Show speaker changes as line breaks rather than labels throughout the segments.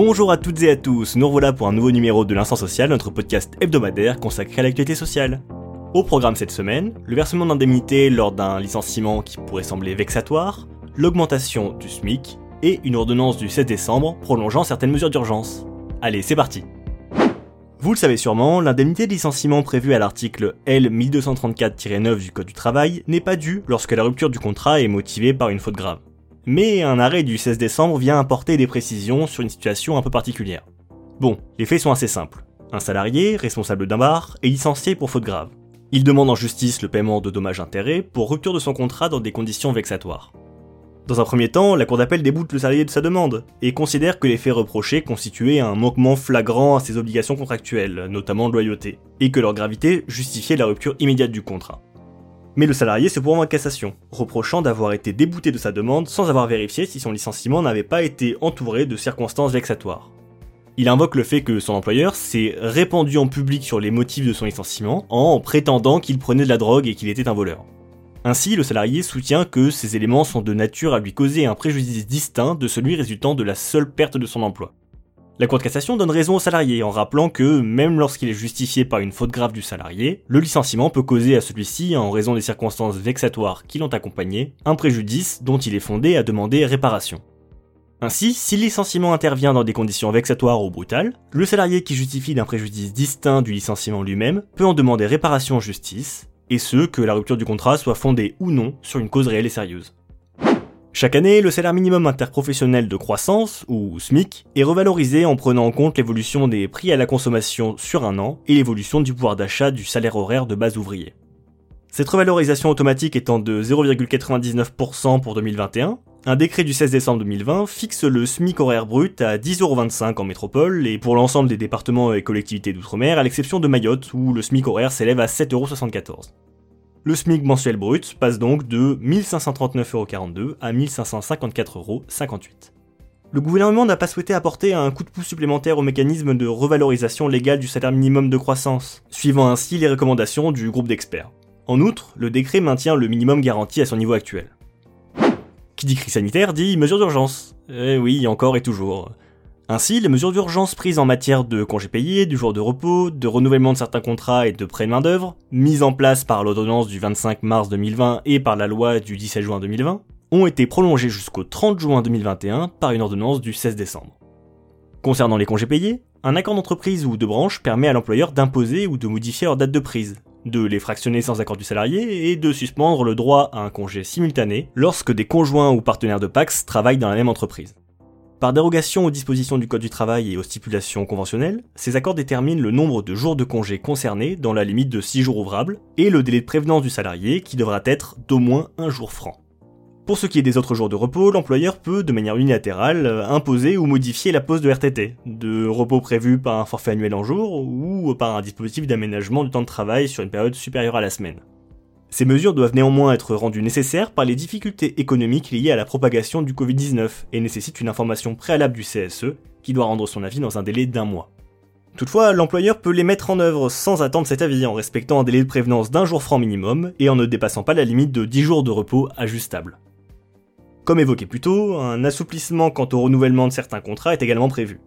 Bonjour à toutes et à tous, nous revoilà pour un nouveau numéro de l'Instant Social, notre podcast hebdomadaire consacré à l'actualité sociale. Au programme cette semaine, le versement d'indemnité lors d'un licenciement qui pourrait sembler vexatoire, l'augmentation du SMIC et une ordonnance du 16 décembre prolongeant certaines mesures d'urgence. Allez, c'est parti Vous le savez sûrement, l'indemnité de licenciement prévue à l'article L 1234-9 du Code du travail n'est pas due lorsque la rupture du contrat est motivée par une faute grave mais un arrêt du 16 décembre vient apporter des précisions sur une situation un peu particulière. Bon, les faits sont assez simples. Un salarié, responsable d'un bar, est licencié pour faute grave. Il demande en justice le paiement de dommages-intérêts pour rupture de son contrat dans des conditions vexatoires. Dans un premier temps, la cour d'appel déboute le salarié de sa demande et considère que les faits reprochés constituaient un manquement flagrant à ses obligations contractuelles, notamment de loyauté, et que leur gravité justifiait la rupture immédiate du contrat. Mais le salarié se pourvoit en cassation, reprochant d'avoir été débouté de sa demande sans avoir vérifié si son licenciement n'avait pas été entouré de circonstances vexatoires. Il invoque le fait que son employeur s'est répandu en public sur les motifs de son licenciement en prétendant qu'il prenait de la drogue et qu'il était un voleur. Ainsi, le salarié soutient que ces éléments sont de nature à lui causer un préjudice distinct de celui résultant de la seule perte de son emploi. La Cour de cassation donne raison au salarié en rappelant que, même lorsqu'il est justifié par une faute grave du salarié, le licenciement peut causer à celui-ci, en raison des circonstances vexatoires qui l'ont accompagné, un préjudice dont il est fondé à demander réparation. Ainsi, si le licenciement intervient dans des conditions vexatoires ou brutales, le salarié qui justifie d'un préjudice distinct du licenciement lui-même peut en demander réparation en justice, et ce, que la rupture du contrat soit fondée ou non sur une cause réelle et sérieuse. Chaque année, le salaire minimum interprofessionnel de croissance, ou SMIC, est revalorisé en prenant en compte l'évolution des prix à la consommation sur un an et l'évolution du pouvoir d'achat du salaire horaire de base ouvrier. Cette revalorisation automatique étant de 0,99% pour 2021, un décret du 16 décembre 2020 fixe le SMIC horaire brut à 10,25€ en métropole et pour l'ensemble des départements et collectivités d'outre-mer, à l'exception de Mayotte où le SMIC horaire s'élève à 7,74€. Le SMIC mensuel brut passe donc de 1539,42€ à 1554,58€. Le gouvernement n'a pas souhaité apporter un coup de pouce supplémentaire au mécanisme de revalorisation légale du salaire minimum de croissance, suivant ainsi les recommandations du groupe d'experts. En outre, le décret maintient le minimum garanti à son niveau actuel. Qui dit crise sanitaire dit mesure d'urgence. Eh oui, encore et toujours. Ainsi, les mesures d'urgence prises en matière de congés payés, du jour de repos, de renouvellement de certains contrats et de prêts de main-d'œuvre, mises en place par l'ordonnance du 25 mars 2020 et par la loi du 17 juin 2020, ont été prolongées jusqu'au 30 juin 2021 par une ordonnance du 16 décembre. Concernant les congés payés, un accord d'entreprise ou de branche permet à l'employeur d'imposer ou de modifier leur date de prise, de les fractionner sans accord du salarié et de suspendre le droit à un congé simultané lorsque des conjoints ou partenaires de Pax travaillent dans la même entreprise. Par dérogation aux dispositions du Code du travail et aux stipulations conventionnelles, ces accords déterminent le nombre de jours de congés concernés dans la limite de 6 jours ouvrables et le délai de prévenance du salarié qui devra être d'au moins un jour franc. Pour ce qui est des autres jours de repos, l'employeur peut, de manière unilatérale, imposer ou modifier la pause de RTT, de repos prévu par un forfait annuel en jour ou par un dispositif d'aménagement du temps de travail sur une période supérieure à la semaine. Ces mesures doivent néanmoins être rendues nécessaires par les difficultés économiques liées à la propagation du Covid-19 et nécessitent une information préalable du CSE qui doit rendre son avis dans un délai d'un mois. Toutefois, l'employeur peut les mettre en œuvre sans attendre cet avis en respectant un délai de prévenance d'un jour franc minimum et en ne dépassant pas la limite de 10 jours de repos ajustable. Comme évoqué plus tôt, un assouplissement quant au renouvellement de certains contrats est également prévu.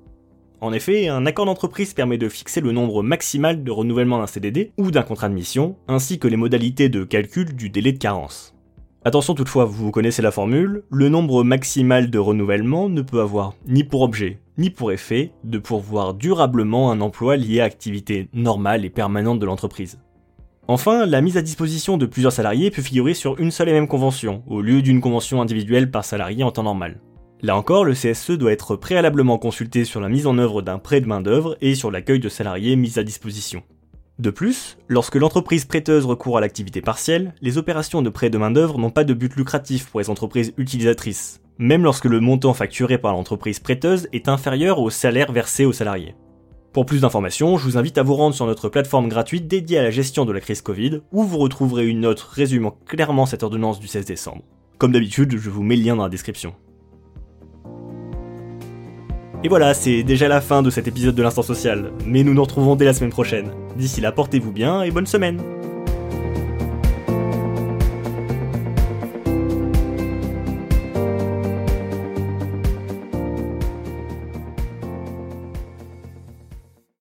En effet, un accord d'entreprise permet de fixer le nombre maximal de renouvellement d'un CDD ou d'un contrat de mission, ainsi que les modalités de calcul du délai de carence. Attention toutefois, vous connaissez la formule, le nombre maximal de renouvellement ne peut avoir ni pour objet, ni pour effet de pourvoir durablement un emploi lié à activité normale et permanente de l'entreprise. Enfin, la mise à disposition de plusieurs salariés peut figurer sur une seule et même convention, au lieu d'une convention individuelle par salarié en temps normal. Là encore, le CSE doit être préalablement consulté sur la mise en œuvre d'un prêt de main-d'œuvre et sur l'accueil de salariés mis à disposition. De plus, lorsque l'entreprise prêteuse recourt à l'activité partielle, les opérations de prêt de main-d'œuvre n'ont pas de but lucratif pour les entreprises utilisatrices, même lorsque le montant facturé par l'entreprise prêteuse est inférieur au salaire versé aux salariés. Pour plus d'informations, je vous invite à vous rendre sur notre plateforme gratuite dédiée à la gestion de la crise Covid, où vous retrouverez une note résumant clairement cette ordonnance du 16 décembre. Comme d'habitude, je vous mets le lien dans la description. Et voilà, c'est déjà la fin de cet épisode de l'Instant Social, mais nous nous retrouvons dès la semaine prochaine. D'ici là, portez-vous bien et bonne semaine